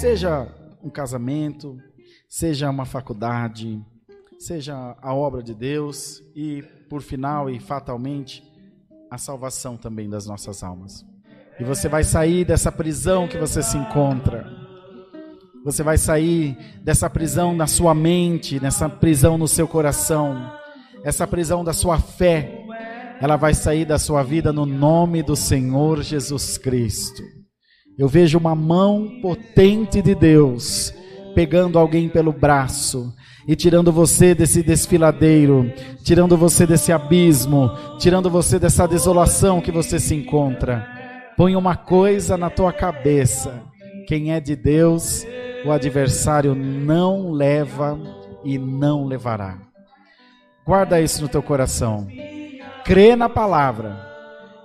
Seja um casamento, seja uma faculdade, seja a obra de Deus e, por final e fatalmente, a salvação também das nossas almas. E você vai sair dessa prisão que você se encontra. Você vai sair dessa prisão na sua mente, nessa prisão no seu coração, essa prisão da sua fé. Ela vai sair da sua vida no nome do Senhor Jesus Cristo. Eu vejo uma mão potente de Deus pegando alguém pelo braço e tirando você desse desfiladeiro, tirando você desse abismo, tirando você dessa desolação que você se encontra. Põe uma coisa na tua cabeça: quem é de Deus, o adversário não leva e não levará. Guarda isso no teu coração. Crê na palavra.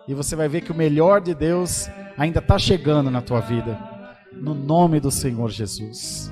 E você vai ver que o melhor de Deus ainda está chegando na tua vida. No nome do Senhor Jesus.